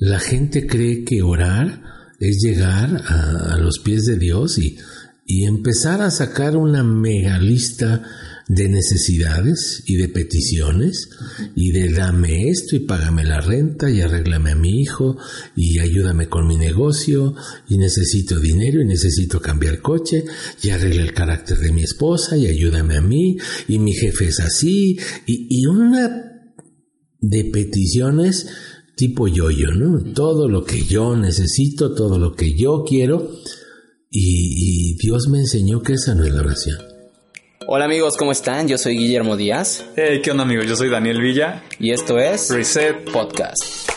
La gente cree que orar es llegar a, a los pies de Dios y, y empezar a sacar una mega lista de necesidades y de peticiones y de dame esto y págame la renta y arréglame a mi hijo y ayúdame con mi negocio y necesito dinero y necesito cambiar coche y arregla el carácter de mi esposa y ayúdame a mí y mi jefe es así y, y una de peticiones tipo yo-yo, ¿no? Todo lo que yo necesito, todo lo que yo quiero y, y Dios me enseñó que esa no es la oración. Hola amigos, ¿cómo están? Yo soy Guillermo Díaz. Hey, ¿qué onda amigos? Yo soy Daniel Villa. Y esto es Reset Podcast.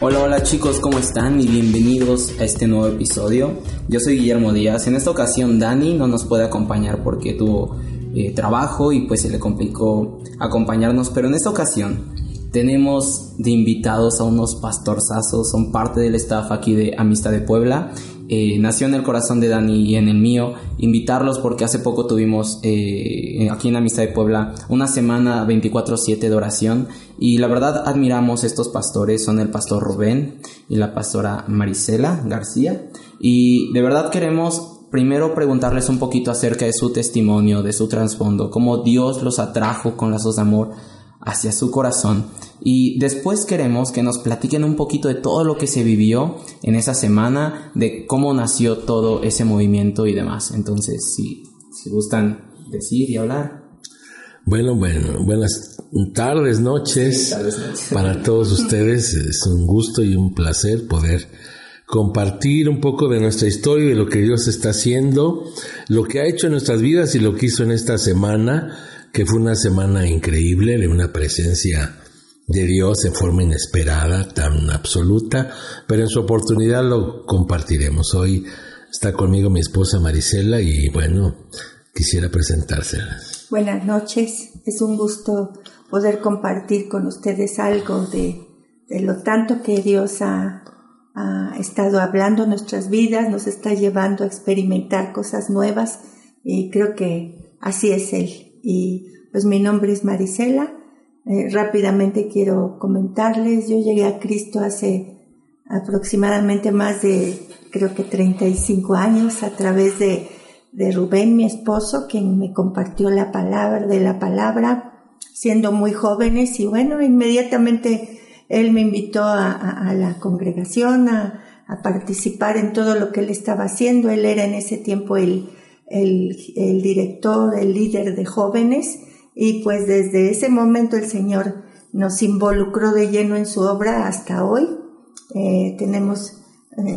Hola, hola chicos, ¿cómo están? Y bienvenidos a este nuevo episodio. Yo soy Guillermo Díaz. En esta ocasión Dani no nos puede acompañar porque tuvo eh, trabajo y pues se le complicó acompañarnos, pero en esta ocasión tenemos de invitados a unos pastorzazos, son parte del staff aquí de Amistad de Puebla. Eh, nació en el corazón de Dani y en el mío. Invitarlos porque hace poco tuvimos eh, aquí en Amistad de Puebla una semana 24-7 de oración. Y la verdad admiramos estos pastores, son el pastor Rubén y la pastora Marisela García. Y de verdad queremos primero preguntarles un poquito acerca de su testimonio, de su trasfondo, cómo Dios los atrajo con lazos de amor hacia su corazón. Y después queremos que nos platiquen un poquito de todo lo que se vivió en esa semana, de cómo nació todo ese movimiento y demás. Entonces, si, si gustan decir y hablar. Bueno, bueno, buenas tardes, noches, Sí, tardes, noches. para todos ustedes. Es un gusto y un placer poder compartir un poco de nuestra historia de lo que Dios está haciendo, lo que ha hecho en nuestras vidas y lo que hizo en esta semana, que fue una semana increíble de una presencia de Dios en forma inesperada, tan absoluta, pero en su oportunidad lo compartiremos. Hoy está conmigo mi esposa Marisela y bueno, quisiera presentársela. Buenas noches, es un gusto poder compartir con ustedes algo de, de lo tanto que Dios ha, ha, estado hablando nuestras vidas, nos está llevando a experimentar cosas nuevas y creo que así es Él. Y pues mi nombre es Marisela, eh, rápidamente quiero comentarles, yo llegué a Cristo hace aproximadamente más de creo que 35 años a través de de Rubén, mi esposo, quien me compartió la palabra de la palabra, siendo muy jóvenes y bueno, inmediatamente él me invitó a, la congregación a, participar en todo lo que él estaba haciendo. Él era en ese tiempo el, director, el líder de jóvenes y pues desde ese momento el Señor nos involucró de lleno en su obra hasta hoy. Eh, tenemos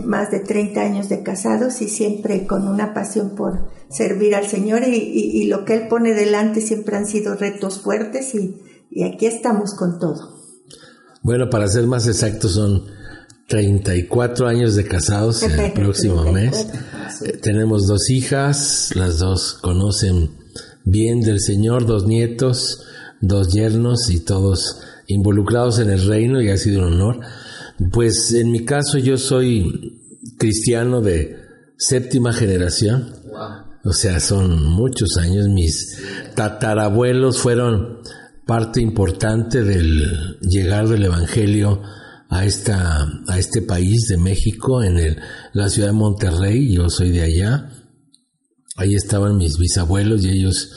más de 30 años de casados y siempre con una pasión por servir al Señor y, lo que Él pone delante siempre han sido retos fuertes y, aquí estamos con todo. Bueno, para ser más exactos son 34 años de casados en el próximo mes. Eh, tenemos dos hijas, las dos conocen bien del Señor, dos nietos, dos yernos y todos involucrados en el reino y ha sido un honor. Pues en mi caso yo soy cristiano de séptima generación. Wow. O sea, son muchos años. Mis tatarabuelos fueron parte importante del llegar del Evangelio a esta a este país de México en el, la ciudad de Monterrey. Yo soy de allá. Ahí estaban mis bisabuelos y ellos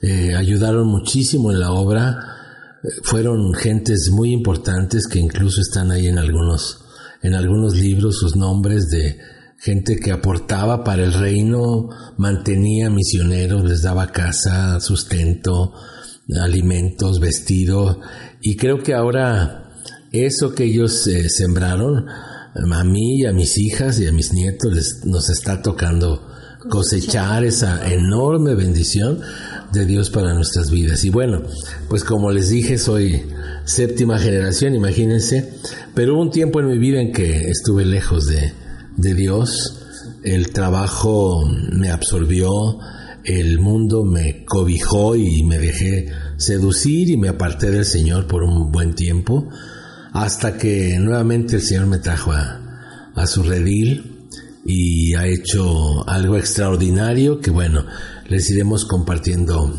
eh, ayudaron muchísimo en la obra fueron gentes muy importantes que incluso están ahí en algunos, en algunos libros sus nombres de gente que aportaba para el reino, mantenía misioneros, les daba casa, sustento, alimentos, vestido, y creo que ahora eso que ellos eh, sembraron, a mí y a mis hijas y a mis nietos les, nos está tocando cosechar esa enorme bendición de Dios para nuestras vidas. Y bueno, pues como les dije, soy séptima generación, imagínense, pero hubo un tiempo en mi vida en que estuve lejos de, de Dios, el trabajo me absorbió, el mundo me cobijó y me dejé seducir y me aparté del Señor por un buen tiempo, hasta que nuevamente el Señor me trajo a, su redil y ha hecho algo extraordinario que bueno, les iremos compartiendo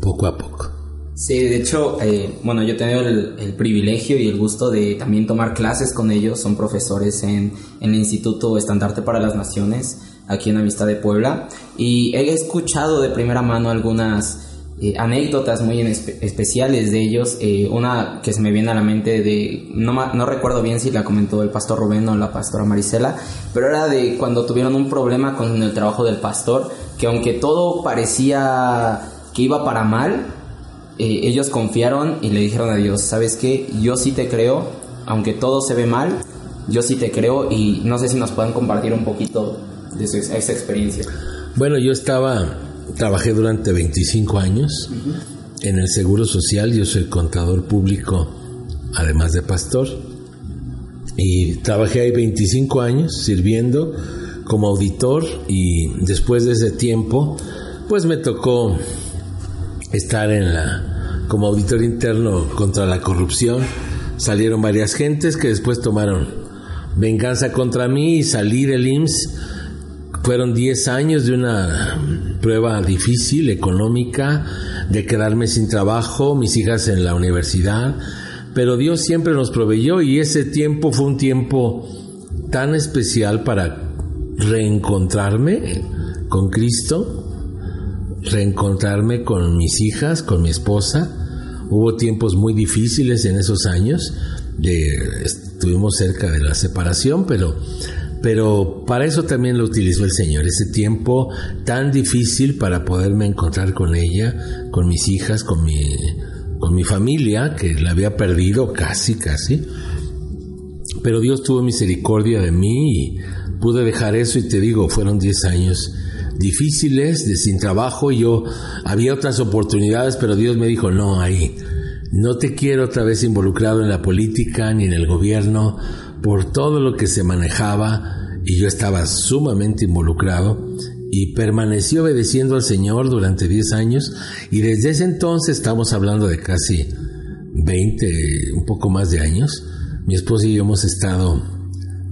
poco a poco. Sí, de hecho, eh, bueno, yo he tenido el, privilegio y el gusto de también tomar clases con ellos. Son profesores en, el Instituto Estandarte para las Naciones, aquí en Amistad de Puebla. Y he escuchado de primera mano algunas eh, anécdotas muy especiales de ellos. Eh, una que se me viene a la mente de, no, no recuerdo bien si la comentó el pastor Rubén o la pastora Marisela, pero era de cuando tuvieron un problema con el trabajo del pastor, que aunque todo parecía que iba para mal, eh, ellos confiaron y le dijeron a Dios, ¿sabes qué? Yo sí te creo, aunque todo se ve mal, yo sí te creo y no sé si nos pueden compartir un poquito de esa experiencia. Bueno, yo estaba trabajé durante 25 años en el Seguro Social, yo soy contador público, además de pastor, y trabajé ahí 25 años sirviendo como auditor y después de ese tiempo, pues me tocó estar en la como auditor interno contra la corrupción. Salieron varias gentes que después tomaron venganza contra mí y salí del IMSS fueron 10 años de una prueba difícil, económica, de quedarme sin trabajo, mis hijas en la universidad, pero Dios siempre nos proveyó y ese tiempo fue un tiempo tan especial para reencontrarme con Cristo, reencontrarme con mis hijas, con mi esposa. Hubo tiempos muy difíciles en esos años, estuvimos cerca de la separación, pero pero para eso también lo utilizó el Señor, ese tiempo tan difícil para poderme encontrar con ella, con mis hijas, con mi, con mi familia, que la había perdido casi, casi. Pero Dios tuvo misericordia de mí y pude dejar eso y te digo, fueron 10 años difíciles, de sin trabajo, yo había otras oportunidades, pero Dios me dijo, no, ahí, no te quiero otra vez involucrado en la política ni en el gobierno, por todo lo que se manejaba y yo estaba sumamente involucrado y permanecí obedeciendo al Señor durante 10 años y desde ese entonces estamos hablando de casi 20, un poco más de años. Mi esposa y yo hemos estado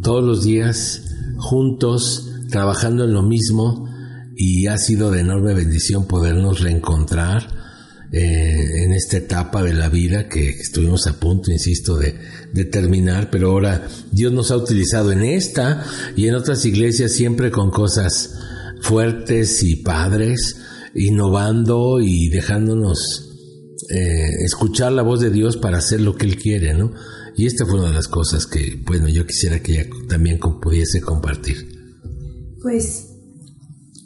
todos los días juntos trabajando en lo mismo y ha sido de enorme bendición podernos reencontrar eh, en esta etapa de la vida que estuvimos a punto, insisto, de, de, terminar, pero ahora Dios nos ha utilizado en esta y en otras iglesias siempre con cosas fuertes y padres, innovando y dejándonos eh, escuchar la voz de Dios para hacer lo que Él quiere, ¿no? Y esta fue una de las cosas que, bueno, yo quisiera que ella también pudiese compartir. Pues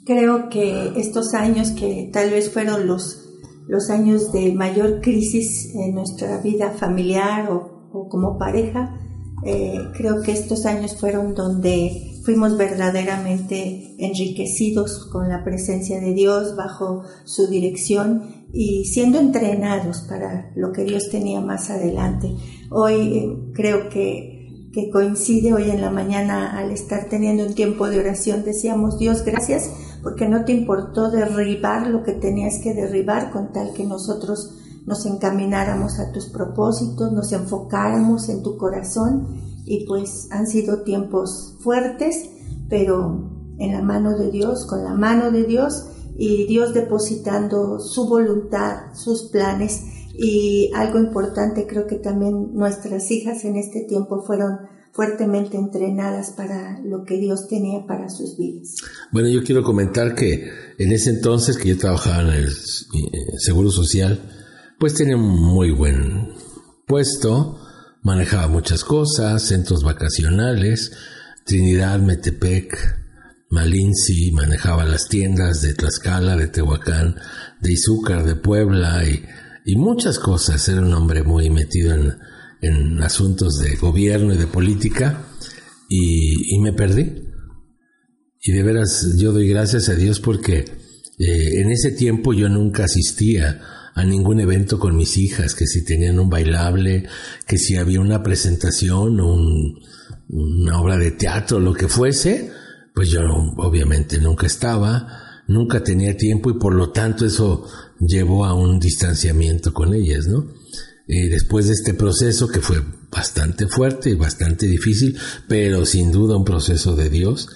creo que estos años que tal vez fueron los los años de mayor crisis en nuestra vida familiar o, como pareja, eh, creo que estos años fueron donde fuimos verdaderamente enriquecidos con la presencia de Dios bajo su dirección y siendo entrenados para lo que Dios tenía más adelante. Hoy eh, creo que, que coincide hoy en la mañana al estar teniendo un tiempo de oración, decíamos Dios, gracias porque no te importó derribar lo que tenías que derribar con tal que nosotros nos encamináramos a tus propósitos, nos enfocáramos en tu corazón y pues han sido tiempos fuertes, pero en la mano de Dios, con la mano de Dios y Dios depositando su voluntad, sus planes y algo importante creo que también nuestras hijas en este tiempo fueron fuertemente entrenadas para lo que Dios tenía para sus vidas. Bueno, yo quiero comentar que en ese entonces que yo trabajaba en el eh, Seguro Social, pues tenía un muy buen puesto, manejaba muchas cosas, centros vacacionales, Trinidad, Metepec, Malinci, manejaba las tiendas de Tlaxcala, de Tehuacán, de Izúcar, de Puebla y, y muchas cosas. Era un hombre muy metido en, en asuntos de gobierno y de política y, me perdí. y de veras yo doy gracias a Dios porque eh, en ese tiempo yo nunca asistía a ningún evento con mis hijas, que si tenían un bailable, que si había una presentación o una obra de teatro, lo que fuese, pues yo obviamente nunca estaba, nunca tenía tiempo y por lo tanto eso llevó a un distanciamiento con ellas, ¿no? Eh, después de este proceso que fue bastante fuerte y bastante difícil, pero sin duda un proceso de Dios,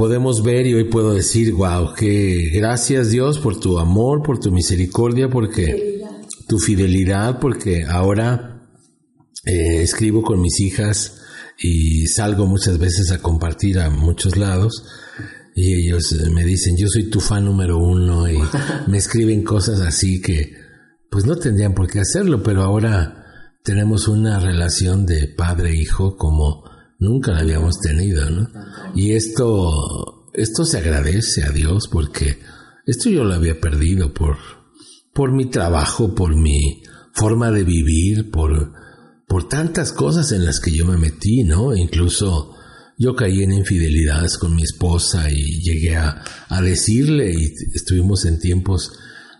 podemos ver y hoy puedo decir, wow, que gracias Dios por tu amor, por tu misericordia, porque tu fidelidad, porque ahora eh, escribo con mis hijas y salgo muchas veces a compartir a muchos lados y ellos me dicen, yo soy tu fan número uno y me escriben cosas así que pues no tendrían por qué hacerlo, pero ahora tenemos una relación de padre-hijo como nunca la habíamos tenido, ¿no? Y esto, esto se agradece a Dios porque esto yo lo había perdido por, por mi trabajo, por mi forma de vivir, por, por tantas cosas en las que yo me metí, ¿no? Incluso yo caí en infidelidades con mi esposa y llegué a, a decirle y estuvimos en tiempos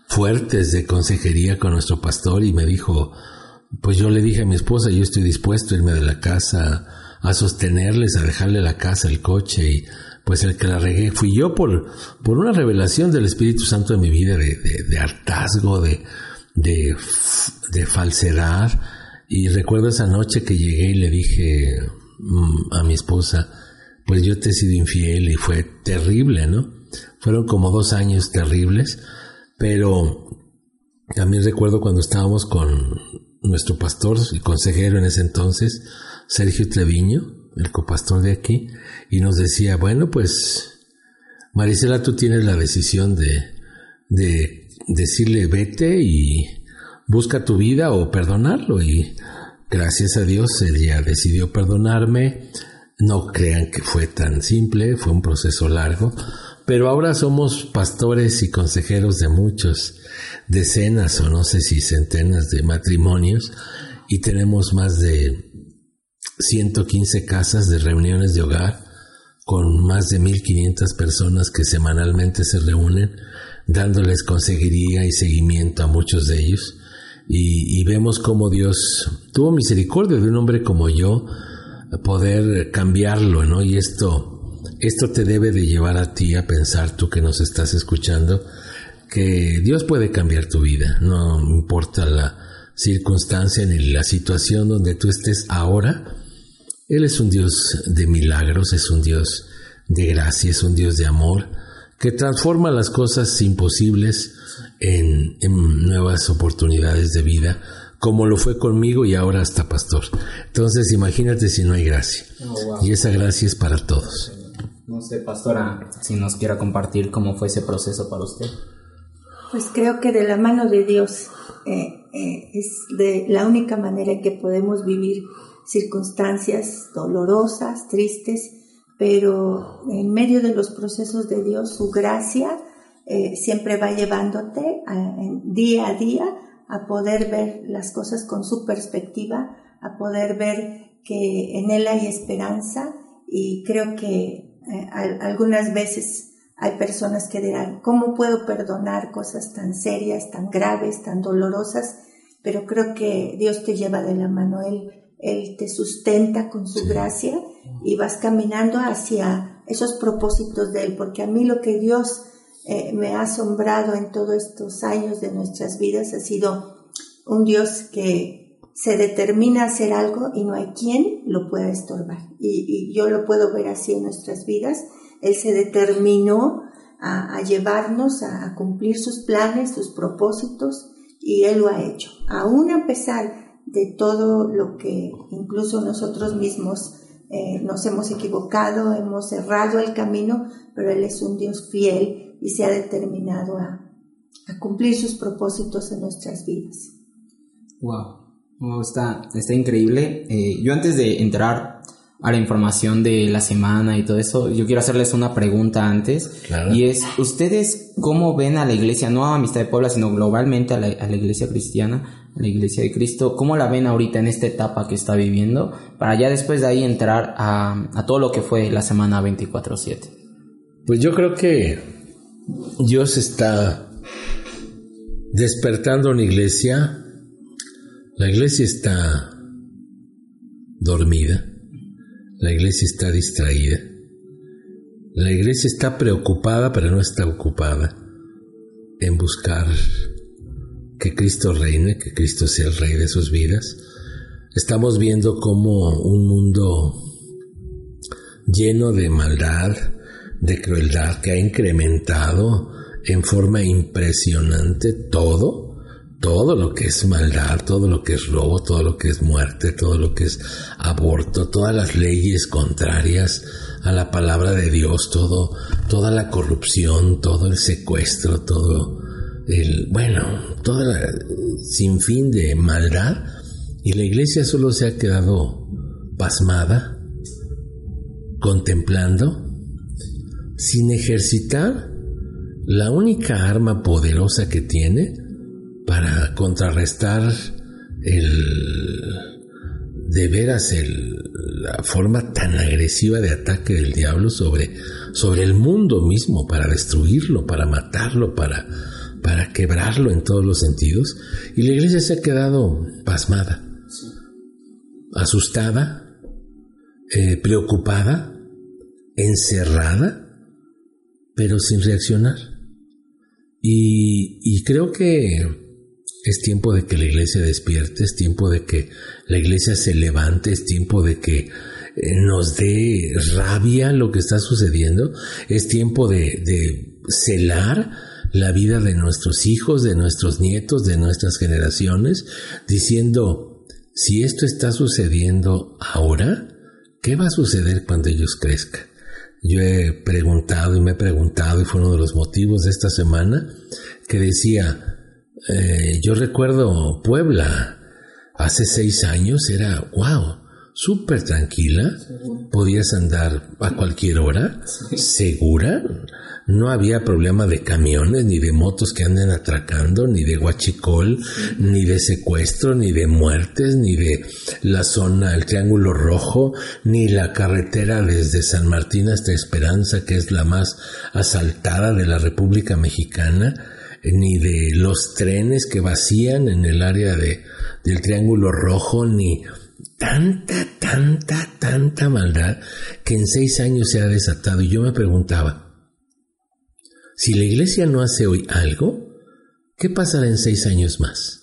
fuertes de consejería con nuestro pastor y me dijo, pues yo le dije a mi esposa, yo estoy dispuesto a irme de la casa a sostenerles, a dejarle la casa, el coche y pues el que la regué fui yo por, por una revelación del Espíritu Santo en mi vida de, de, hartazgo, de, de, de, falsedad. Y recuerdo esa noche que llegué y le dije mm, a mi esposa, pues yo te he sido infiel y fue terrible, ¿no? Fueron como dos años terribles, pero también recuerdo cuando estábamos con nuestro pastor y consejero en ese entonces, Sergio Treviño, el copastor de aquí, y nos decía, bueno, pues, Marisela, tú tienes la decisión de, de decirle vete y busca tu vida o perdonarlo. Y gracias a Dios ella decidió perdonarme. No crean que fue tan simple, fue un proceso largo, pero ahora somos pastores y consejeros de muchos, decenas o no sé si centenas de matrimonios y tenemos más de 115 casas de reuniones de hogar con más de 1.500 personas que semanalmente se reúnen dándoles consejería y seguimiento a muchos de ellos. Y, vemos cómo Dios tuvo misericordia de un hombre como yo poder cambiarlo, ¿no? Y esto, esto te debe de llevar a ti a pensar, tú que nos estás escuchando, que Dios puede cambiar tu vida, no importa la circunstancia ni la situación donde tú estés ahora, él es un Dios de milagros, es un Dios de gracia, es un Dios de amor, que transforma las cosas imposibles en, nuevas oportunidades de vida, como lo fue conmigo y ahora hasta pastor. Entonces imagínate si no hay gracia. Oh, y esa gracia es para todos. No sé, pastora, si nos quiera compartir cómo fue ese proceso para usted. Pues creo que de la mano de Dios eh, eh, es de la única manera en que podemos vivir circunstancias dolorosas, tristes, pero en medio de los procesos de Dios, su gracia eh, siempre va llevándote día a día a poder ver las cosas con su perspectiva, a poder ver que en Él hay esperanza y creo que eh, algunas veces hay personas que dirán, ¿cómo puedo perdonar cosas tan serias, tan graves, tan dolorosas? Pero creo que Dios te lleva de la mano. Él él te sustenta con su gracia y vas caminando hacia esos propósitos de Él, porque a mí lo que Dios eh, me ha asombrado en todos estos años de nuestras vidas ha sido un Dios que se determina a hacer algo y no hay quien lo pueda estorbar. Y, yo lo puedo ver así en nuestras vidas. Él se determinó a, llevarnos a, cumplir sus planes, sus propósitos, y Él lo ha hecho. Aún a pesar de todo lo que incluso nosotros mismos eh, nos hemos equivocado, hemos cerrado el camino, pero Él es un Dios fiel y se ha determinado a, cumplir sus propósitos en nuestras vidas. Wow, está, está increíble. Eh, yo antes de entrar a la información de la semana y todo eso, yo quiero hacerles una pregunta antes. Y es, ¿ustedes cómo ven a la iglesia, no a Amistad de Puebla, sino globalmente a la, a la iglesia cristiana, a la iglesia de Cristo? ¿Cómo la ven ahorita en esta etapa que está viviendo? Para ya después de ahí entrar a, a todo lo que fue la semana 24-7. Pues yo creo que Dios está despertando una iglesia. La iglesia está dormida la iglesia está distraída. La iglesia está preocupada, pero no está ocupada en buscar que Cristo reine, que Cristo sea el rey de sus vidas. Estamos viendo como un mundo lleno de maldad, de crueldad, que ha incrementado en forma impresionante todo todo lo que es maldad, todo lo que es robo, todo lo que es muerte, todo lo que es aborto, todas las leyes contrarias a la palabra de Dios, todo, toda la corrupción, todo el secuestro, todo el, bueno, toda la sinfín de maldad, y la iglesia solo se ha quedado pasmada, contemplando, sin ejercitar la única arma poderosa que tiene, para contrarrestar el de veras la forma tan agresiva de ataque del diablo sobre, sobre el mundo mismo, para destruirlo, para matarlo, para, para quebrarlo en todos los sentidos. Y la iglesia se ha quedado pasmada, asustada, eh, preocupada, encerrada, pero sin reaccionar. Y creo que es tiempo de que la iglesia despierte, es tiempo de que la iglesia se levante, es tiempo de que eh, nos dé rabia lo que está sucediendo, es tiempo de, de celar la vida de nuestros hijos, de nuestros nietos, de nuestras generaciones, diciendo, si esto está sucediendo ahora, ¿qué va a suceder cuando ellos crezcan? Yo he preguntado y me he preguntado, y fue uno de los motivos de esta semana, que decía, eh, yo recuerdo Puebla, hace seis años era, wow, súper tranquila, podías andar a cualquier hora, segura, no había problema de camiones, ni de motos que anden atracando, ni de guachicol, ni de secuestro, ni de muertes, ni de la zona, el Triángulo Rojo, ni la carretera desde San Martín hasta Esperanza, que es la más asaltada de la República Mexicana ni de los trenes que vacían en el área de, del Triángulo Rojo, ni tanta, tanta, tanta maldad que en seis años se ha desatado. Y yo me preguntaba, si la iglesia no hace hoy algo, ¿qué pasará en seis años más?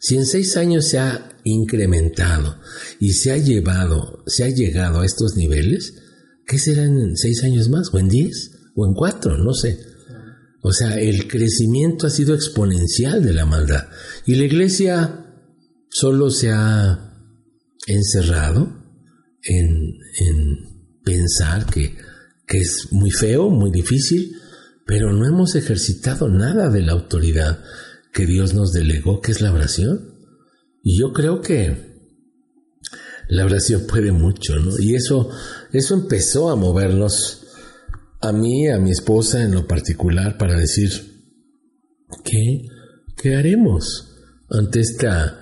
Si en seis años se ha incrementado y se ha llevado, se ha llegado a estos niveles, ¿qué será en seis años más? ¿O en diez? ¿O en cuatro? No sé. O sea, el crecimiento ha sido exponencial de la maldad. Y la iglesia solo se ha encerrado en, pensar que, que es muy feo, muy difícil, pero no hemos ejercitado nada de la autoridad que Dios nos delegó, que es la oración. Y yo creo que la oración puede mucho, ¿no? Y eso, eso empezó a movernos a mí, a mi esposa en lo particular, para decir, ¿qué, qué haremos ante esta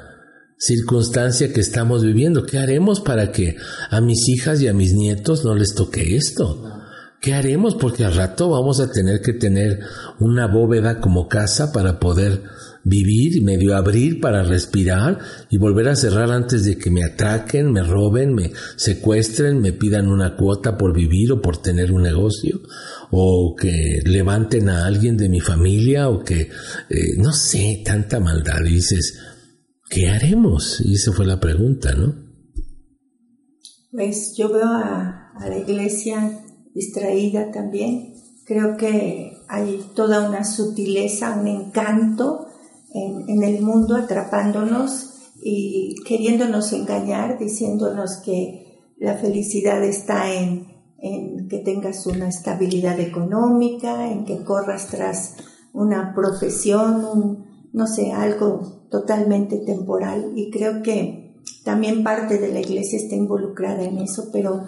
circunstancia que estamos viviendo? ¿Qué haremos para que a mis hijas y a mis nietos no les toque esto? ¿Qué haremos? Porque al rato vamos a tener que tener una bóveda como casa para poder vivir, medio abrir para respirar y volver a cerrar antes de que me ataquen, me roben, me secuestren, me pidan una cuota por vivir o por tener un negocio, o que levanten a alguien de mi familia, o que, eh, no sé, tanta maldad. Y dices, ¿qué haremos? Y esa fue la pregunta, ¿no? Pues yo veo a, a la iglesia distraída también. Creo que hay toda una sutileza, un encanto en, el mundo atrapándonos y queriéndonos engañar, diciéndonos que la felicidad está en, en que tengas una estabilidad económica, en que corras tras una profesión, un, no sé, algo totalmente temporal. Y creo que también parte de la iglesia está involucrada en eso, pero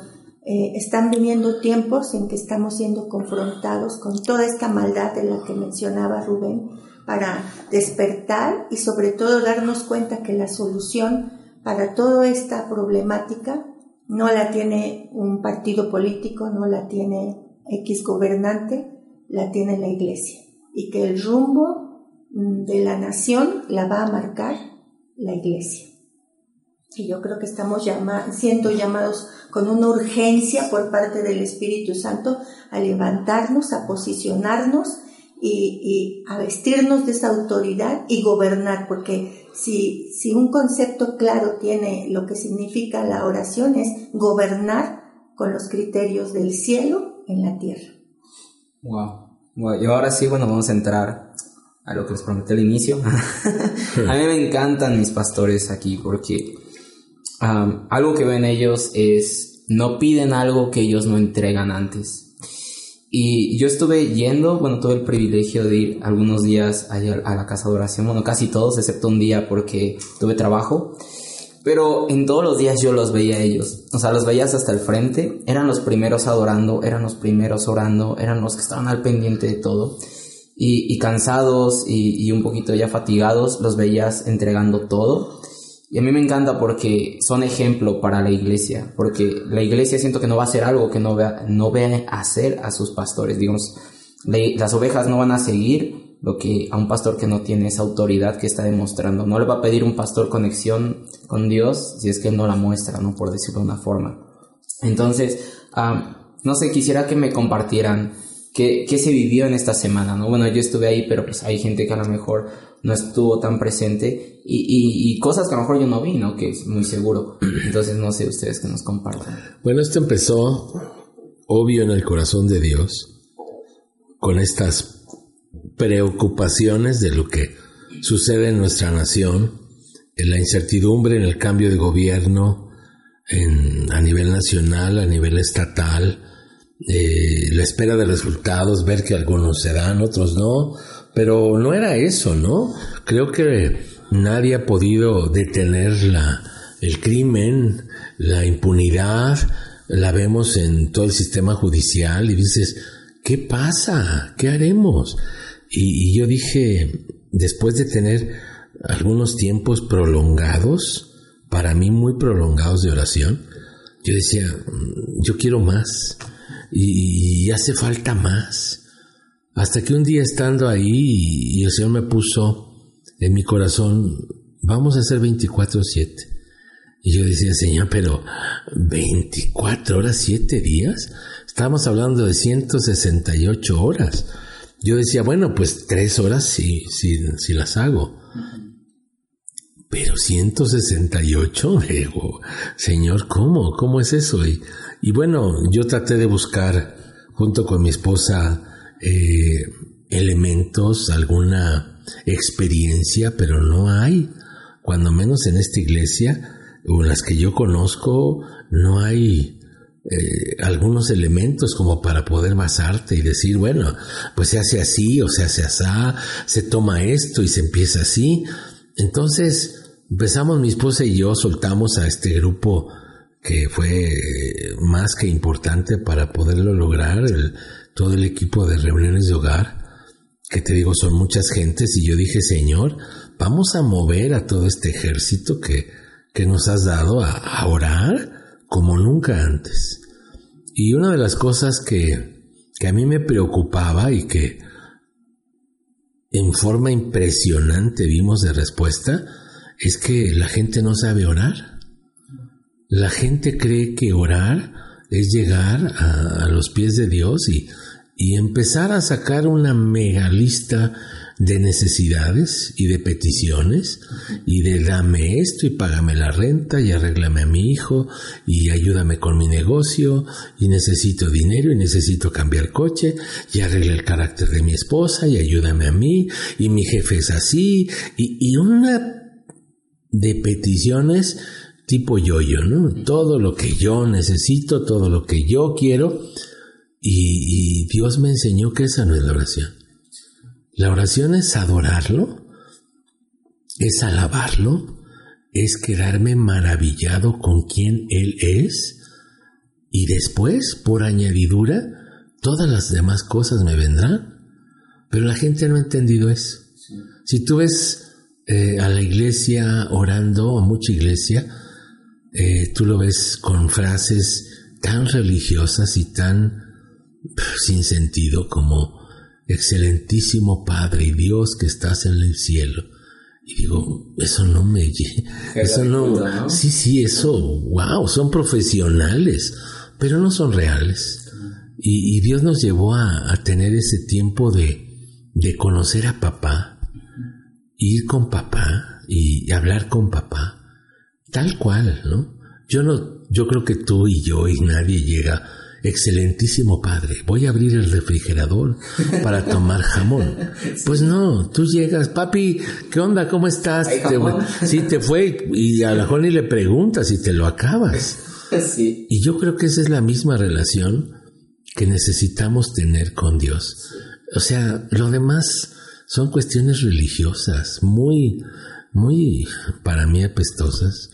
eh, están viniendo tiempos en que estamos siendo confrontados con toda esta maldad de la que mencionaba Rubén para despertar y sobre todo darnos cuenta que la solución para toda esta problemática no la tiene un partido político, no la tiene X gobernante, la tiene la iglesia y que el rumbo mm, de la nación la va a marcar la iglesia. Y yo creo que estamos siendo llamados con una urgencia por parte del Espíritu Santo a levantarnos, a posicionarnos y, a vestirnos de esa autoridad y gobernar, porque si, si un concepto claro tiene lo que significa la oración es gobernar con los criterios del cielo en la tierra. Wow. Y ahora sí, bueno, vamos a entrar a lo que les prometí al inicio. a mí me encantan mis pastores aquí porque algo que ven ellos es no piden algo que ellos no entregan antes. Y yo estuve yendo, bueno, tuve el privilegio de ir algunos días a, a la casa de oración, bueno, casi todos, excepto un día porque tuve trabajo. Pero en todos los días yo los veía a ellos. O sea, los veías hasta el frente. Eran los primeros adorando, eran los primeros orando, eran los que estaban al pendiente de todo. Y, cansados y, un poquito ya fatigados, los veías entregando todo. Y a mí me encanta porque son ejemplo para la iglesia. Porque la iglesia siento que no va a hacer algo que no vea, no vea hacer a sus pastores. Digamos, las ovejas no van a seguir lo que a un pastor que no tiene esa autoridad que está demostrando. No le va a pedir un pastor conexión con Dios si es que él no la muestra, ¿no? Por decirlo de una forma. Entonces, no sé, quisiera que me compartieran qué, qué, se vivió en esta semana, ¿no? Bueno, yo estuve ahí, pero pues hay gente que a lo mejor no estuvo tan presente y, y, cosas que a lo mejor yo no vi, ¿no? Que es muy seguro. Entonces, no sé ustedes que nos compartan. Bueno, esto empezó obvio en el corazón de Dios con estas preocupaciones de lo que sucede en nuestra nación, en la incertidumbre en el cambio de gobierno a nivel nacional, a nivel estatal, eh, la espera de resultados, ver que algunos se dan, otros no, pero no era eso, ¿no? Creo que nadie ha podido detener la, el crimen, la impunidad, la vemos en todo el sistema judicial y dices, ¿qué pasa? ¿Qué haremos? Y, yo dije, después de tener algunos tiempos prolongados, para mí muy prolongados de oración, yo decía, mm, yo quiero más y, hace falta más. Hasta que un día estando ahí y el Señor me puso en mi corazón, vamos a hacer 24/7. Y yo decía, Señor, pero 24 horas, 7 días. Estamos hablando de 168 horas. Yo decía, bueno, pues tres horas sí, sí, sí las hago. Pero 168, digo, Señor, ¿cómo? ¿Cómo es eso? Y, bueno, yo traté de buscar, junto con mi esposa, eh, elementos, alguna experiencia, pero no hay. Cuando menos en esta iglesia, o en las que yo conozco, no hay eh, algunos elementos como para poder basarte y decir, bueno, pues se hace así o se hace así, se toma esto y se empieza así. Entonces empezamos mi esposa y yo, soltamos a este grupo que fue más que importante para poderlo lograr, todo el equipo de reuniones de hogar, que te digo son muchas gentes, y yo dije, Señor, vamos a mover a todo este ejército que, que nos has dado a orar como nunca antes. Y una de las cosas que, que a mí me preocupaba y que en forma impresionante vimos de respuesta es que la gente no sabe orar. La gente cree que orar es llegar a, a los pies de Dios y, y empezar a sacar una mega lista de necesidades y de peticiones y de dame esto y págame la renta y arréglame a mi hijo y ayúdame con mi negocio y necesito dinero y necesito cambiar coche y arregla el carácter de mi esposa y ayúdame a mí y mi jefe es así y, y una de peticiones tipo yo-yo, ¿no? Todo lo que yo necesito, todo lo que yo quiero y, Dios me enseñó que esa no es la oración. La oración es adorarlo, es alabarlo, es quedarme maravillado con quien Él es y después, por añadidura, todas las demás cosas me vendrán. Pero la gente no ha entendido eso. Si tú ves eh, a la iglesia orando, a mucha iglesia, eh, tú lo ves con frases tan religiosas y tan sin sentido como excelentísimo Padre y Dios que estás en el cielo. Y digo, eso no me... Eso no... Sí, sí, eso, wow, son profesionales, pero no son reales. Y, Dios nos llevó a, tener ese tiempo de, de, conocer a papá, ir con papá y, hablar con papá, tal cual, ¿no? Yo no, yo creo que tú y yo y nadie llega excelentísimo padre, voy a abrir el refrigerador para tomar jamón. Pues no, tú llegas, papi, ¿qué onda? ¿Cómo estás? sí, te fue y a la ni le preguntas y te lo acabas. Y yo creo que esa es la misma relación que necesitamos tener con Dios. O sea, lo demás son cuestiones religiosas, muy, muy, para mí apestosas,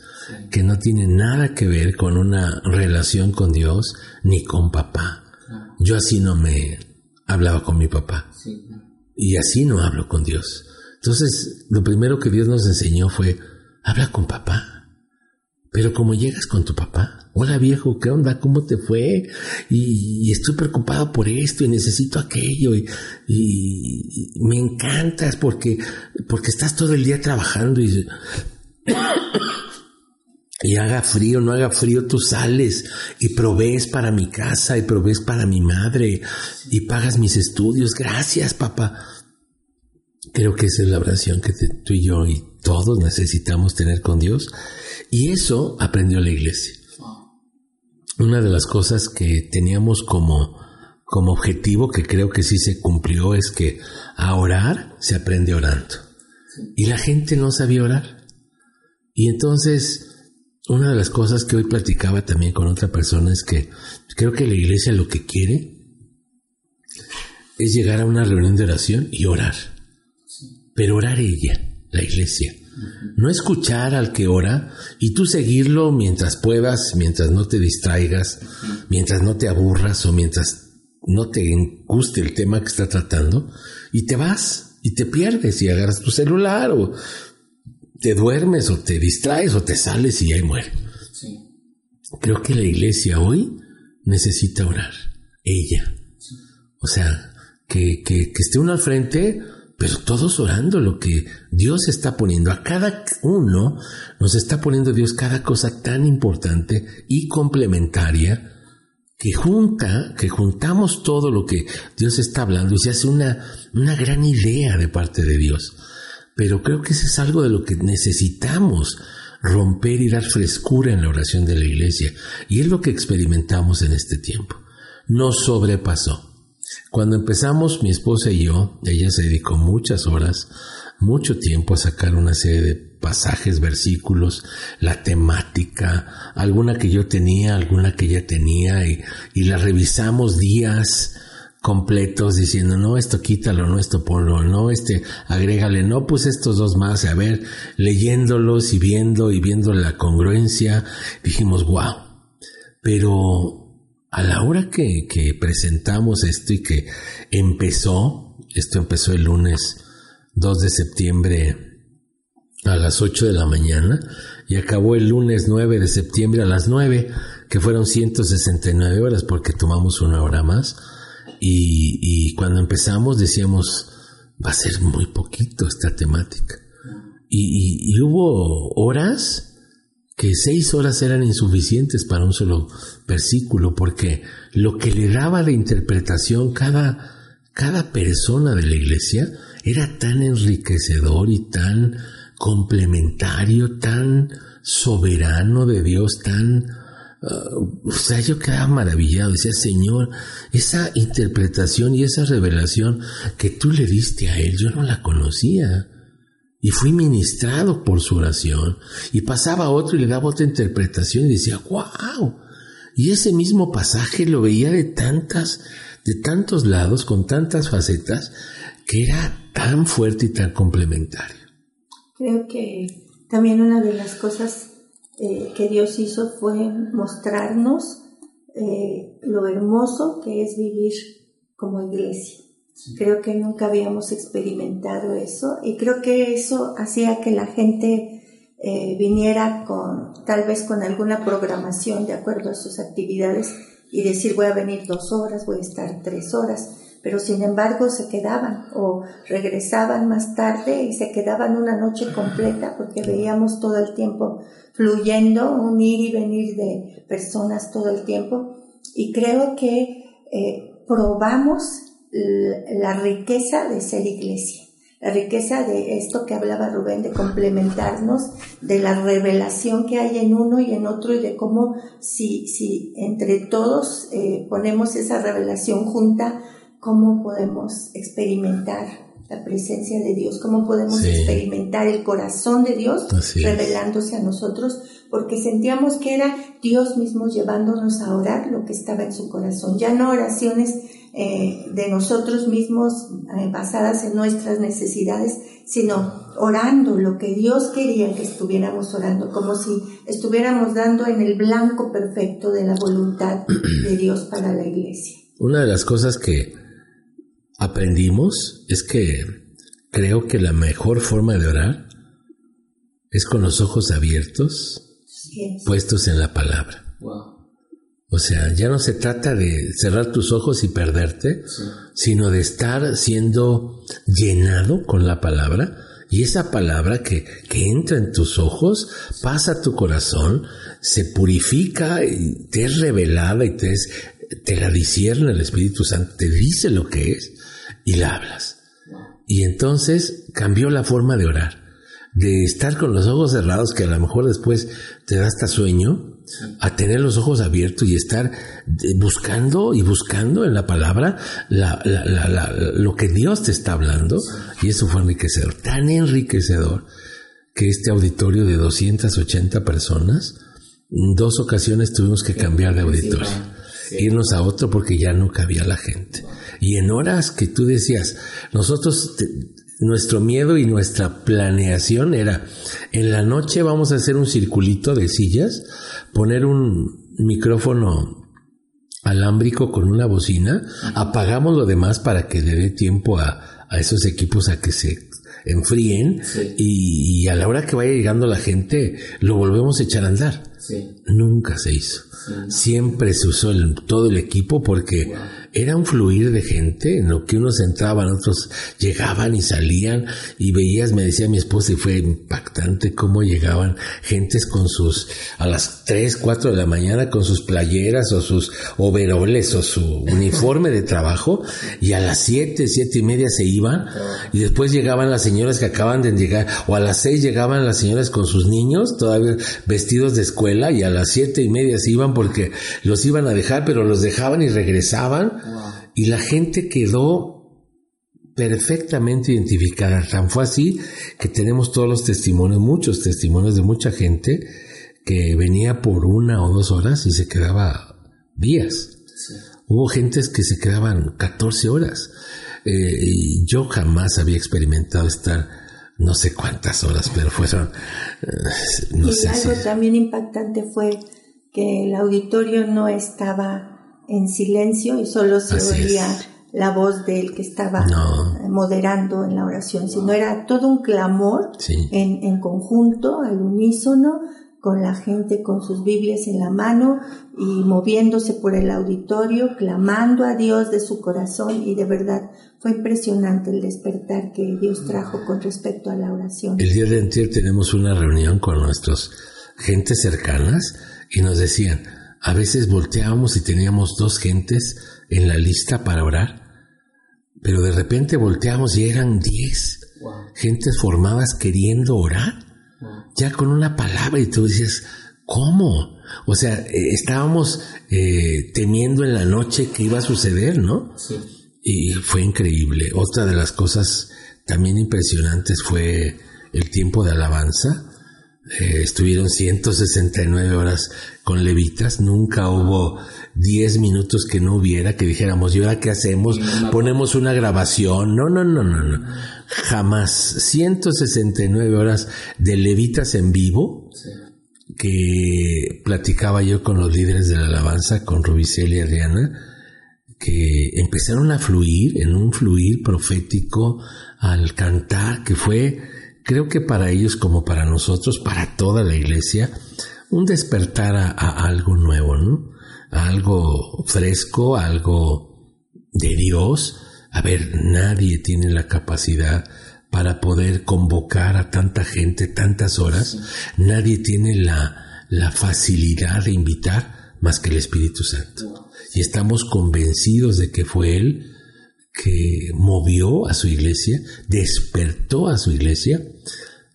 que no tienen nada que ver con una relación con Dios ni con papá. Yo así no me hablaba con mi papá. Y así no hablo con Dios. Entonces, lo primero que Dios nos enseñó fue, habla con papá. Pero como llegas con tu papá, hola viejo, ¿qué onda? ¿Cómo te fue? Y, estoy preocupado por esto y necesito aquello y, me encantas porque, porque estás todo el día trabajando y, y haga frío, no haga frío, tú sales y provees para mi casa y provees para mi madre y pagas mis estudios. Gracias, papá. Creo que esa es la oración que tú y yo y todos necesitamos tener con Dios. Y eso aprendió la iglesia. Una de las cosas que teníamos como, como objetivo, que creo que sí se cumplió, es que a orar se aprende orando. Y la gente no sabía orar. Y entonces, una de las cosas que hoy platicaba también con otra persona es que creo que la iglesia lo que quiere es llegar a una reunión de oración y orar. Pero orar ella, la iglesia. No escuchar al que ora y tú seguirlo mientras puedas, mientras no te distraigas, mientras no te aburras o mientras no te guste el tema que está tratando y te vas y te pierdes y agarras tu celular o te duermes o te distraes o te sales y ahí muere. Creo que la iglesia hoy necesita orar, ella. O sea, que, que, que esté uno al frente pero todos orando lo que Dios está poniendo. A cada uno nos está poniendo Dios cada cosa tan importante y complementaria que junta, que juntamos todo lo que Dios está hablando y se hace una, una gran idea de parte de Dios. Pero creo que eso es algo de lo que necesitamos romper y dar frescura en la oración de la iglesia. Y es lo que experimentamos en este tiempo. Nos sobrepasó. Cuando empezamos, mi esposa y yo, ella se dedicó muchas horas, mucho tiempo a sacar una serie de pasajes, versículos, la temática, alguna que yo tenía, alguna que ella tenía, y, y la revisamos días completos diciendo, no, esto quítalo, no, esto ponlo, no, este, agrégale, no, pues estos dos más, a ver, leyéndolos y viendo y viendo la congruencia, dijimos, wow. Pero a la hora que, presentamos esto y que empezó, esto empezó el lunes 2 de septiembre a las 8 de la mañana y acabó el lunes 9 de septiembre a las 9, que fueron 169 horas porque tomamos una hora más. Y, cuando empezamos decíamos, va a ser muy poquito esta temática. y hubo horas que seis horas eran insuficientes para un solo versículo, porque lo que le daba de interpretación cada, cada persona de la iglesia era tan enriquecedor y tan complementario, tan soberano de Dios, tan... Uh, o sea, yo quedaba maravillado, decía, Señor, esa interpretación y esa revelación que tú le diste a Él, yo no la conocía. Y fui ministrado por su oración. Y pasaba otro y le daba otra interpretación y decía, wow. Y ese mismo pasaje lo veía de tantas, de tantos lados, con tantas facetas, que era tan fuerte y tan complementario. Creo que También una de las cosas eh, que Dios hizo fue mostrarnos eh, lo hermoso que es vivir como iglesia. Creo que nunca habíamos experimentado eso y creo que eso hacía que la gente eh, viniera con tal vez con alguna programación de acuerdo a sus actividades y decir voy a venir dos horas, voy a estar tres horas, pero sin embargo se quedaban o regresaban más tarde y se quedaban una noche completa porque veíamos todo el tiempo fluyendo, un ir y venir de personas todo el tiempo. Y creo que eh, probamos la riqueza de ser iglesia, la riqueza de esto que hablaba Rubén, de complementarnos, de la revelación que hay en uno y en otro y de cómo si, si entre todos eh, ponemos esa revelación junta, cómo podemos experimentar la presencia de Dios, cómo podemos experimentar el corazón de Dios revelándose a nosotros, porque sentíamos que era Dios mismo llevándonos a orar lo que estaba en su corazón, ya no oraciones eh, de nosotros mismos eh, basadas en nuestras necesidades, sino orando lo que Dios quería que estuviéramos orando, como si estuviéramos dando en el blanco perfecto de la voluntad de Dios para la iglesia. Una de las cosas que aprendimos es que creo que la mejor forma de orar es con los ojos abiertos, puestos en la palabra. O sea, ya no se trata de cerrar tus ojos y perderte, sino de estar siendo llenado con la palabra. Y esa palabra que, que, entra en tus ojos pasa a tu corazón, se purifica y te es revelada y te, es, te la discierne el Espíritu Santo, te dice lo que es y la hablas. Y entonces cambió la forma de orar, de estar con los ojos cerrados, que a lo mejor después te da hasta sueño, a tener los ojos abiertos y estar eh, buscando y buscando en la palabra lo que Dios te está hablando. Y eso fue enriquecedor, tan enriquecedor que este auditorio de 280 personas, en dos ocasiones tuvimos que cambiar de auditorio, irnos a otro porque ya no cabía la gente. Y en horas que tú decías, nosotros, nuestro miedo y nuestra planeación era, en la noche vamos a hacer un circulito de sillas, poner un micrófono alámbrico con una bocina, apagamos lo demás para que le dé tiempo a, a esos equipos a que se enfríen y, a la hora que vaya llegando la gente lo volvemos a echar a andar. Nunca se hizo. Siempre se usó todo el equipo porque era un fluir de gente en lo que unos entraban, otros llegaban y salían y veías, me decía mi esposa y fue impactante cómo llegaban gentes con sus, a las 3, 4 de la mañana con sus playeras o sus overoles o su uniforme de trabajo y a las 7, 7 y media se iban y después llegaban las señoras que acaban de llegar o a las 6 llegaban las señoras con sus niños todavía vestidos de escuela y a las 7 y media se iban porque los iban a dejar pero los dejaban y regresaban y la gente quedó perfectamente identificada. Tan fue así que tenemos todos los testimonios, muchos testimonios de mucha gente que venía por una o dos horas y se quedaba días. Hubo gentes que se quedaban 14 horas. Eh, y yo jamás había experimentado estar no sé cuántas horas, pero fueron... Eh, y algo también impactante fue que el auditorio no estaba en silencio y solo se oía la voz del que estaba moderando en la oración, sino era todo un clamor en, en conjunto, al unísono, con la gente con sus Biblias en la mano y moviéndose por el auditorio, clamando a Dios de su corazón. Y de verdad fue impresionante el despertar que Dios trajo con respecto a la oración. El día de anterior tenemos una reunión con nuestros gentes cercanas y nos decían, a veces volteábamos y teníamos dos gentes en la lista para orar, pero de repente volteábamos y eran diez gentes formadas queriendo orar, ya con una palabra y tú dices, ¿cómo? O sea, eh, estábamos eh, temiendo en la noche que iba a suceder, ¿no? Y fue increíble. Otra de las cosas también impresionantes fue el tiempo de alabanza eh, estuvieron 169 horas con levitas, nunca hubo 10 minutos que no hubiera, que dijéramos, ¿y ahora qué hacemos? Ponemos una grabación. No, no, no, no, no. Jamás. 169 horas de levitas en vivo, que platicaba yo con los líderes de la alabanza, con Rubicel y Adriana, que empezaron a fluir, en un fluir profético al cantar, que fue creo que para ellos como para nosotros, para toda la iglesia, un despertar a, algo nuevo, ¿no? A algo fresco, algo de Dios. A ver, nadie tiene la capacidad para poder convocar a tanta gente tantas horas. Nadie tiene la, la facilidad de invitar más que el Espíritu Santo. Y estamos convencidos de que fue Él que movió a su iglesia, despertó a su iglesia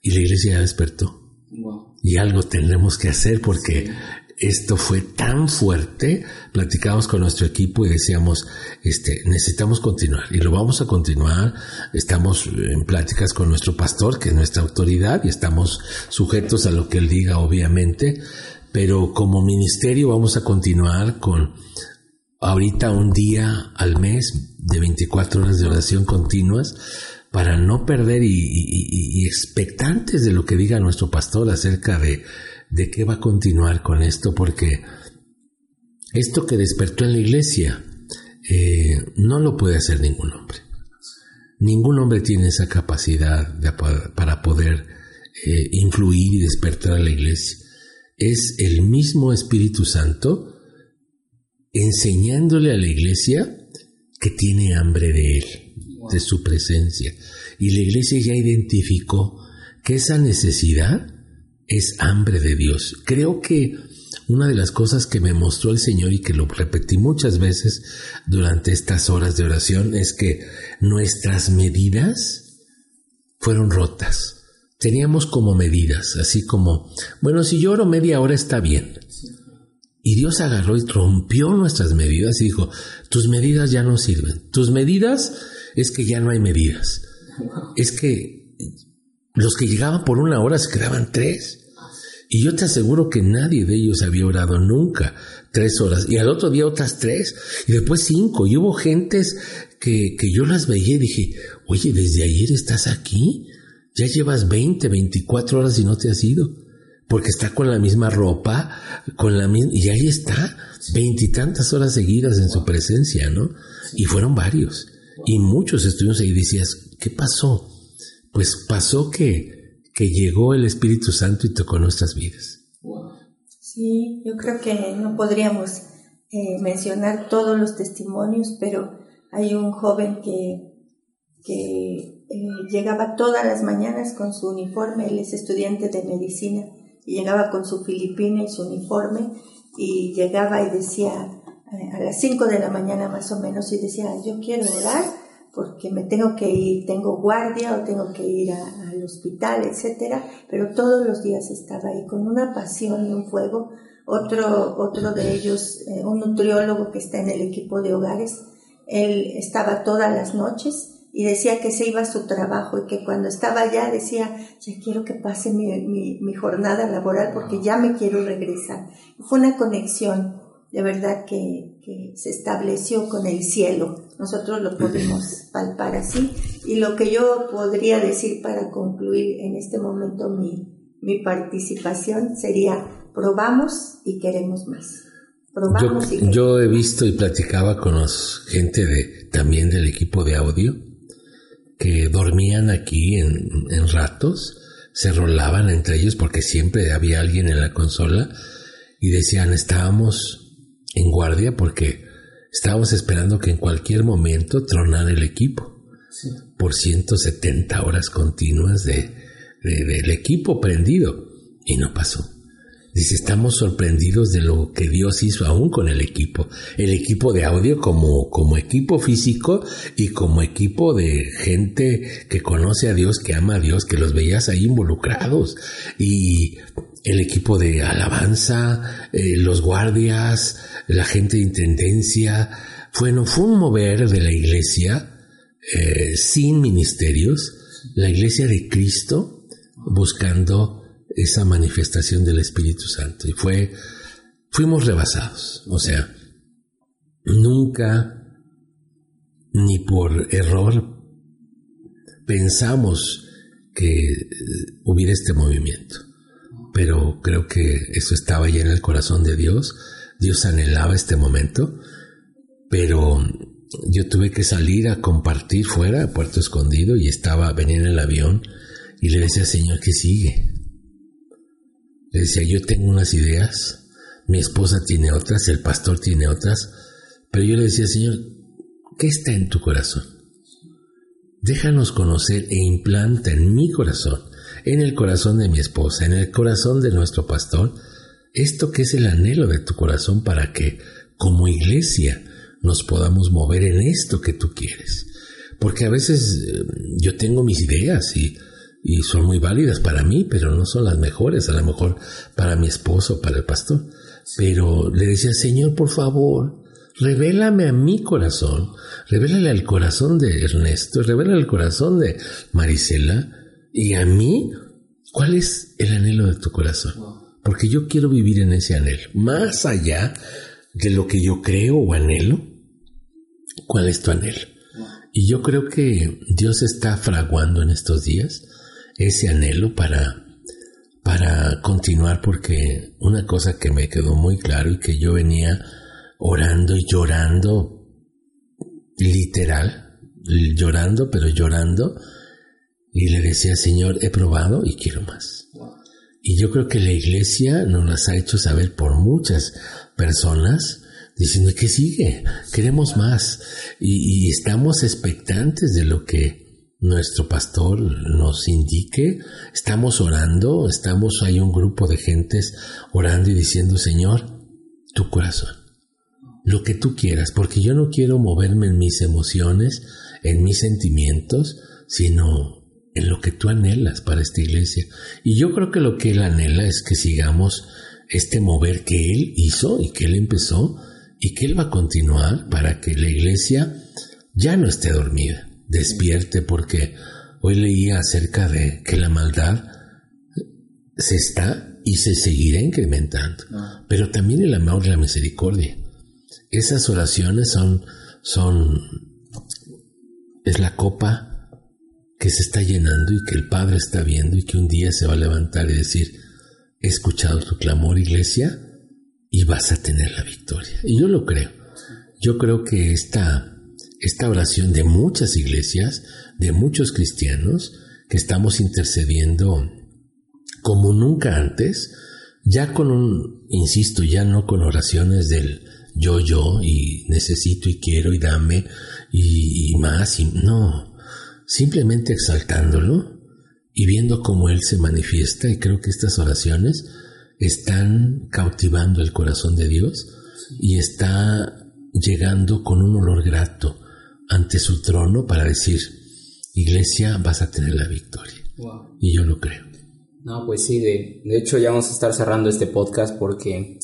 y la iglesia ya despertó. Y algo tendremos que hacer porque esto fue tan fuerte. Platicamos con nuestro equipo y decíamos, este, necesitamos continuar y lo vamos a continuar. Estamos en pláticas con nuestro pastor, que es nuestra autoridad, y estamos sujetos a lo que él diga, obviamente. Pero como ministerio vamos a continuar con ahorita un día al mes de 24 horas de oración continuas para no perder y, expectantes de lo que diga nuestro pastor acerca de, de qué va a continuar con esto, porque esto que despertó en la iglesia eh, no lo puede hacer ningún hombre. Ningún hombre tiene esa capacidad para poder eh, influir y despertar a la iglesia. Es el mismo Espíritu Santo enseñándole a la iglesia que tiene hambre de Él, de su presencia. Y la iglesia ya identificó que esa necesidad es hambre de Dios. Creo que una de las cosas que me mostró el Señor y que lo repetí muchas veces durante estas horas de oración es que nuestras medidas fueron rotas. Teníamos como medidas, así como, bueno, si yo oro media hora está bien. Y Dios agarró y rompió nuestras medidas y dijo, tus medidas ya no sirven. Tus medidas es que ya no hay medidas. Es que los que llegaban por una hora se quedaban tres. Y yo te aseguro que nadie de ellos había orado nunca tres horas. Y al otro día otras tres. Y después cinco. Y hubo gentes que, que yo las veía y dije, oye, desde ayer estás aquí. Ya llevas 20, 24 horas y no te has ido porque está con la misma ropa, con la misma, y ahí está, veintitantas horas seguidas en su presencia, ¿no? Y fueron varios, y muchos estuvimos ahí y decías, ¿qué pasó? Pues pasó que, que llegó el Espíritu Santo y tocó nuestras vidas. Sí, yo creo que no podríamos eh, mencionar todos los testimonios, pero hay un joven que, que eh, llegaba todas las mañanas con su uniforme, él es estudiante de medicina, llegaba con su filipina y su uniforme y llegaba y decía eh, a las 5 de la mañana más o menos y decía, yo quiero orar porque me tengo que ir, tengo guardia o tengo que ir al hospital, etcétera, pero todos los días estaba ahí con una pasión y un fuego. Otro, otro de ellos, eh, un nutriólogo que está en el equipo de hogares, él estaba todas las noches y decía que se iba a su trabajo y que cuando estaba allá decía, ya quiero que pase mi, mi, jornada laboral porque ya me quiero regresar. Fue una conexión de verdad que, que, se estableció con el cielo. Nosotros lo pudimos palpar así. Y lo que yo podría decir para concluir en este momento mi, mi participación sería, probamos y queremos más. Probamos yo, y yo he visto y platicaba con los gente de, también del equipo de audio que dormían aquí en, ratos, se rolaban entre ellos porque siempre había alguien en la consola y decían estábamos en guardia porque estábamos esperando que en cualquier momento tronara el equipo por 170 horas continuas de, del equipo prendido y no pasó. Dice, estamos sorprendidos de lo que Dios hizo aún con el equipo. El equipo de audio como, como equipo físico y como equipo de gente que conoce a Dios, que ama a Dios, que los veías ahí involucrados. Y el equipo de alabanza, eh, los guardias, la gente de intendencia. Bueno, fue un mover de la iglesia eh, sin ministerios, la iglesia de Cristo buscando esa manifestación del Espíritu Santo. Y fue, fuimos rebasados, o sea, nunca ni por error pensamos que eh, hubiera este movimiento, pero creo que eso estaba ya en el corazón de Dios, Dios anhelaba este momento, pero yo tuve que salir a compartir fuera, a Puerto Escondido, y estaba, venía en el avión, y le decía, Señor, ¿qué sigue? Le decía, yo tengo unas ideas, mi esposa tiene otras, el pastor tiene otras, pero yo le decía, Señor, ¿qué está en tu corazón? Déjanos conocer e implanta en mi corazón, en el corazón de mi esposa, en el corazón de nuestro pastor, esto que es el anhelo de tu corazón para que, como iglesia, nos podamos mover en esto que tú quieres. Porque a veces eh, yo tengo mis ideas y, y son muy válidas para mí, pero no son las mejores, a lo mejor para mi esposo, para el pastor. Pero le decía, Señor, por favor, revélame a mi corazón, revélale al corazón de Ernesto, revélale al corazón de Marisela y a mí, ¿cuál es el anhelo de tu corazón? Porque yo quiero vivir en ese anhelo, más allá de lo que yo creo o anhelo, ¿Cuál es tu anhelo? Y yo creo que Dios está fraguando en estos días ese anhelo para, para continuar porque una cosa que me quedó muy claro y que yo venía orando y llorando, literal, llorando, pero llorando, y le decía, Señor, he probado y quiero más. Y yo creo que la iglesia nos las ha hecho saber por muchas personas diciendo que sigue, queremos más y, estamos expectantes de lo que nuestro pastor nos indique, estamos orando, estamos, hay un grupo de gentes orando y diciendo, Señor, tu corazón, lo que tú quieras, porque yo no quiero moverme en mis emociones, en mis sentimientos, sino en lo que tú anhelas para esta iglesia. Y yo creo que lo que Él anhela es que sigamos este mover que Él hizo y que Él empezó y que Él va a continuar para que la iglesia ya no esté dormida, despierte, porque hoy leía acerca de que la maldad se está y se seguirá incrementando, ah. pero también el amor y la misericordia. Esas oraciones son, son, es la copa que se está llenando y que el Padre está viendo y que un día se va a levantar y decir, he escuchado tu clamor, iglesia, y vas a tener la victoria. Y yo lo creo. Yo creo que esta, esta oración de muchas iglesias, de muchos cristianos, que estamos intercediendo como nunca antes, ya con un, insisto, ya no con oraciones del yo, yo, y necesito y quiero y dame y, más, y no, simplemente exaltándolo y viendo cómo Él se manifiesta, y creo que estas oraciones están cautivando el corazón de Dios y está llegando con un olor grato ante su trono para decir, iglesia, vas a tener la victoria. Y yo lo creo. No, pues sí, de, de, hecho ya vamos a estar cerrando este podcast porque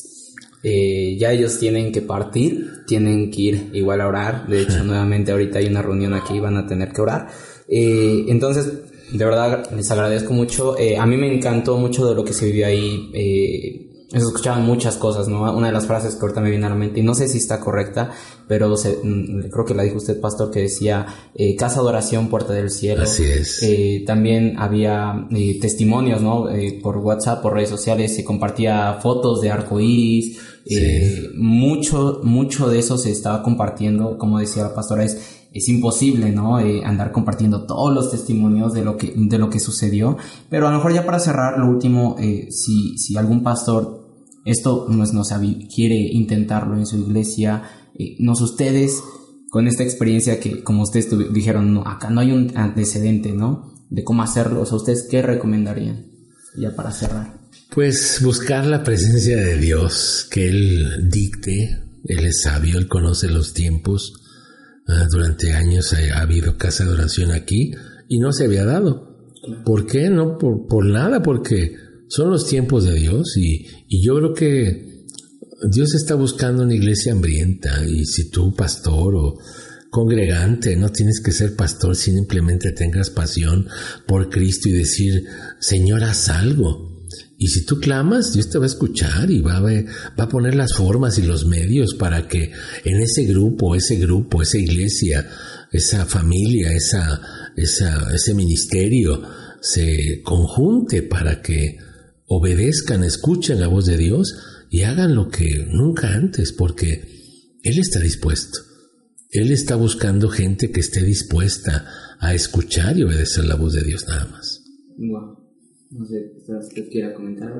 eh, ya ellos tienen que partir, tienen que ir igual a orar. De hecho, nuevamente ahorita hay una reunión aquí, van a tener que orar. Eh, entonces, de verdad les agradezco mucho. Eh, a mí me encantó mucho de lo que se vivió ahí. Eh, se escuchaban muchas cosas, ¿no? Una de las frases que ahorita me viene a la mente, y no sé si está correcta, pero mm, creo que la dijo usted, pastor, que decía eh, Casa de Oración, Puerta del Cielo. Así es. Eh, también había eh, testimonios, ¿no? Eh, por WhatsApp, por redes sociales, se compartía fotos de arco iris. Sí. mucho, mucho de eso se estaba compartiendo, como decía la pastora, es es imposible, ¿no? Eh, andar compartiendo todos los testimonios de lo que, de lo que sucedió. Pero a lo mejor ya para cerrar, lo último, eh, si, si algún pastor esto no, no sabe, quiere intentarlo en su iglesia, eh, no sé ustedes, con esta experiencia que, como ustedes dijeron, no, acá no hay un antecedente, ¿no? De cómo hacerlo. O sea, ¿ustedes qué recomendarían? Ya para cerrar. Pues buscar la presencia de Dios, que Él dicte, Él es sabio, Él conoce los tiempos Ah, durante años ha, habido casa de oración aquí y no se había dado. ¿Por qué? No por, por nada, porque son los tiempos de Dios y, y yo creo que Dios está buscando una iglesia hambrienta y si tú, pastor o congregante, no tienes que ser pastor, simplemente tengas pasión por Cristo y decir, Señor, haz algo. Y si tú clamas, Dios te va a escuchar y va a, va a poner las formas y los medios para que en ese grupo, ese grupo, esa iglesia, esa familia, esa, esa, ese ministerio se conjunte para que obedezcan, escuchen la voz de Dios y hagan lo que nunca antes, porque Él está dispuesto. Él está buscando gente que esté dispuesta a escuchar y obedecer la voz de Dios nada más. No sé, ¿usted quiera comentar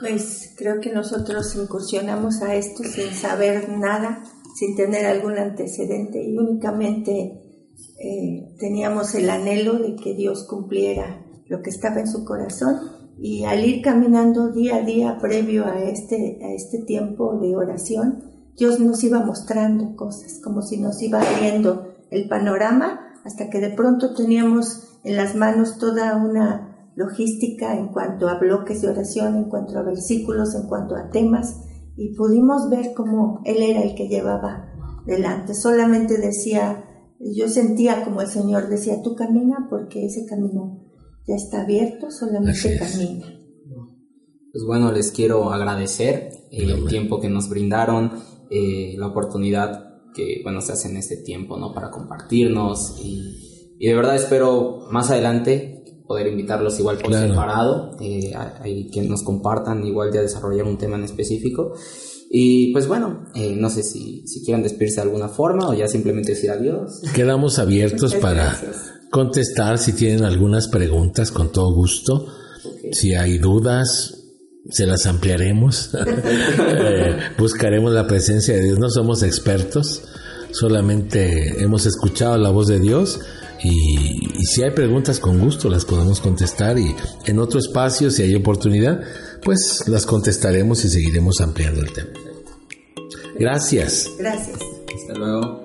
Pues creo que nosotros incursionamos a esto sin saber nada, sin tener algún antecedente y únicamente eh, teníamos el anhelo de que Dios cumpliera lo que estaba en su corazón y al ir caminando día a día previo a este, a este tiempo de oración, Dios nos iba mostrando cosas, como si nos iba viendo el panorama hasta que de pronto teníamos en las manos toda una logística en cuanto a bloques de oración, en cuanto a versículos, en cuanto a temas, y pudimos ver cómo Él era el que llevaba delante. Solamente decía, yo sentía como el Señor decía, tú camina porque ese camino ya está abierto, solamente camina. Pues bueno, les quiero agradecer el tiempo que nos brindaron, eh, la oportunidad que, bueno, se hace en este tiempo, ¿no? Para compartirnos y, y de verdad espero más adelante poder invitarlos igual por separado, eh, que nos compartan igual ya desarrollar un tema en específico. Y pues bueno, eh, no sé si, si quieran despedirse de alguna forma o ya simplemente decir adiós. Quedamos abiertos para contestar si tienen algunas preguntas con todo gusto. Si hay dudas, se las ampliaremos. Eh, buscaremos la presencia de Dios. No somos expertos, solamente hemos escuchado la voz de Dios y, si hay preguntas con gusto las podemos contestar y en otro espacio, si hay oportunidad, pues las contestaremos y seguiremos ampliando el tema. Gracias. Gracias. Hasta luego.